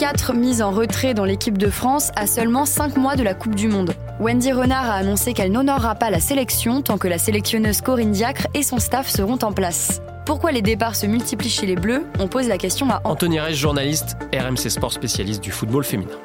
4 mises en retrait dans l'équipe de France à seulement 5 mois de la Coupe du Monde. Wendy Renard a annoncé qu'elle n'honorera pas la sélection tant que la sélectionneuse Corinne Diacre et son staff seront en place. Pourquoi les départs se multiplient chez les Bleus? On pose la question à Anthony Reich, journaliste, RMC Sport spécialiste du football féminin.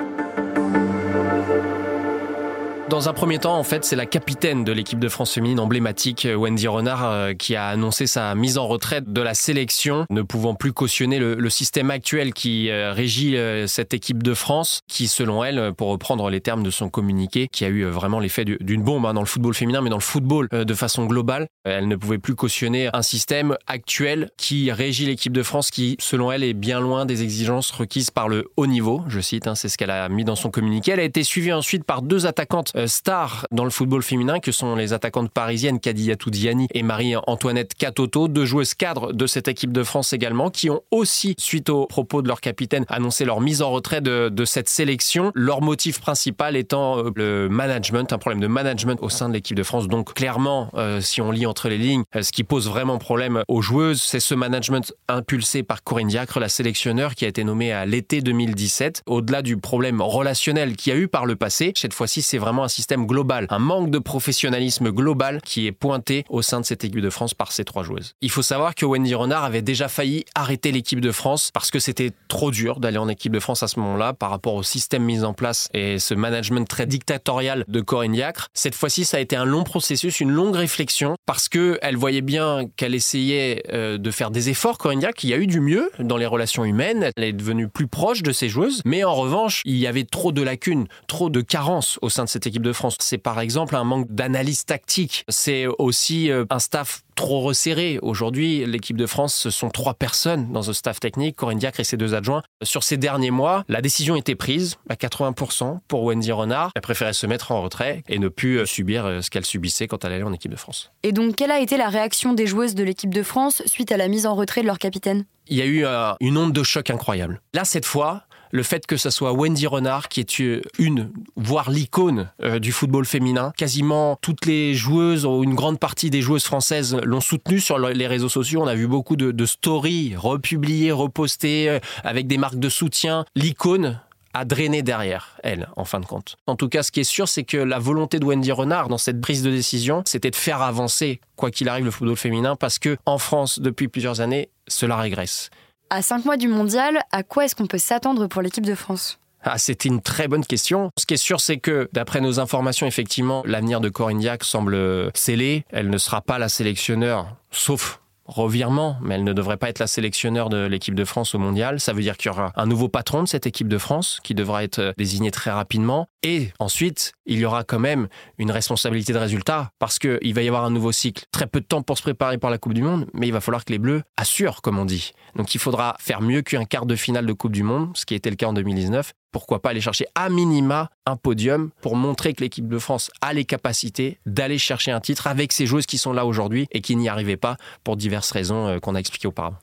Dans un premier temps, en fait, c'est la capitaine de l'équipe de France féminine emblématique, Wendy Renard, euh, qui a annoncé sa mise en retraite de la sélection, ne pouvant plus cautionner le, système actuel qui euh, régit euh, cette équipe de France, qui, selon elle, pour reprendre les termes de son communiqué, qui a eu vraiment l'effet d'une bombe hein, dans le football féminin, mais dans le football de façon globale, elle ne pouvait plus cautionner un système actuel qui régit l'équipe de France, qui, selon elle, est bien loin des exigences requises par le haut niveau. Je cite, hein, c'est ce qu'elle a mis dans son communiqué. Elle a été suivie ensuite par deux attaquantes euh, stars dans le football féminin que sont les attaquantes parisiennes Kadiatou Diani et Marie-Antoinette Katoto, deux joueuses cadres de cette équipe de France également, qui ont aussi, suite aux propos de leur capitaine, annoncé leur mise en retrait de, de cette sélection. Leur motif principal étant euh, le management, un problème de management au sein de l'équipe de France. Donc clairement, euh, si on lit entre les lignes, ce qui pose vraiment problème aux joueuses, c'est ce management impulsé par Corinne Diacre, la sélectionneur qui a été nommée à l'été 2017. Au-delà du problème relationnel qu'il y a eu par le passé, cette fois-ci, c'est vraiment un système global, un manque de professionnalisme global qui est pointé au sein de cette équipe de France par ces trois joueuses. Il faut savoir que Wendy Renard avait déjà failli arrêter l'équipe de France parce que c'était trop dur d'aller en équipe de France à ce moment-là par rapport au système mis en place et ce management très dictatorial de Corinne Diacre. Cette fois-ci, ça a été un long processus, une longue réflexion parce qu'elle voyait bien qu'elle essayait euh, de faire des efforts, Corinne Diacre. Il y a eu du mieux dans les relations humaines. Elle est devenue plus proche de ses joueuses. Mais en revanche, il y avait trop de lacunes, trop de carences au sein de cette équipe de France. C'est par exemple un manque d'analyse tactique. C'est aussi euh, un staff trop resserré. Aujourd'hui, l'équipe de France, ce sont trois personnes dans le staff technique, Corinne Diacre et ses deux adjoints. Sur ces derniers mois, la décision était prise à 80% pour Wendy Renard. Elle préférait se mettre en retrait et ne plus euh, subir euh, ce qu'elle subissait quand elle allait en équipe de France. Et donc, quelle a été la réaction des joueuses de l'équipe de France suite à la mise en retrait de leur capitaine? Il y a eu euh, une onde de choc incroyable. Là, cette fois, le fait que ce soit Wendy Renard qui est une, voire l'icône euh, du football féminin. Quasiment toutes les joueuses, ou une grande partie des joueuses françaises l'ont soutenue sur les réseaux sociaux. On a vu beaucoup de, stories republiées, repostées, euh, avec des marques de soutien. L'icône a drainé derrière elle, en fin de compte. En tout cas, ce qui est sûr, c'est que la volonté de Wendy Renard dans cette prise de décision, c'était de faire avancer, quoi qu'il arrive, le football féminin, parce que en France, depuis plusieurs années, cela régresse. À cinq mois du mondial, à quoi est-ce qu'on peut s'attendre pour l'équipe de France? Ah, c'était une très bonne question. Ce qui est sûr, c'est que, d'après nos informations, effectivement, l'avenir de Corinne semble scellé. Elle ne sera pas la sélectionneur, sauf revirement, mais elle ne devrait pas être la sélectionneur de l'équipe de France au mondial. Ça veut dire qu'il y aura un nouveau patron de cette équipe de France qui devra être euh, désigné très rapidement. Et ensuite, il y aura quand même une responsabilité de résultat parce qu'il va y avoir un nouveau cycle. Très peu de temps pour se préparer pour la Coupe du Monde, mais il va falloir que les Bleus assurent, comme on dit. Donc il faudra faire mieux qu'un quart de finale de Coupe du Monde, ce qui été le cas en 2019, pourquoi pas aller chercher à minima un podium pour montrer que l'équipe de France a les capacités d'aller chercher un titre avec ces joueuses qui sont là aujourd'hui et qui n'y arrivaient pas pour diverses raisons euh, qu'on a expliquées auparavant.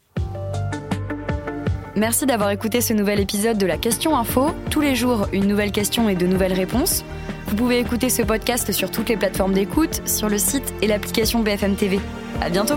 Merci d'avoir écouté ce nouvel épisode de la Question Info. Tous les jours, une nouvelle question et de nouvelles réponses. Vous pouvez écouter ce podcast sur toutes les plateformes d'écoute, sur le site et l'application BFM TV. À bientôt!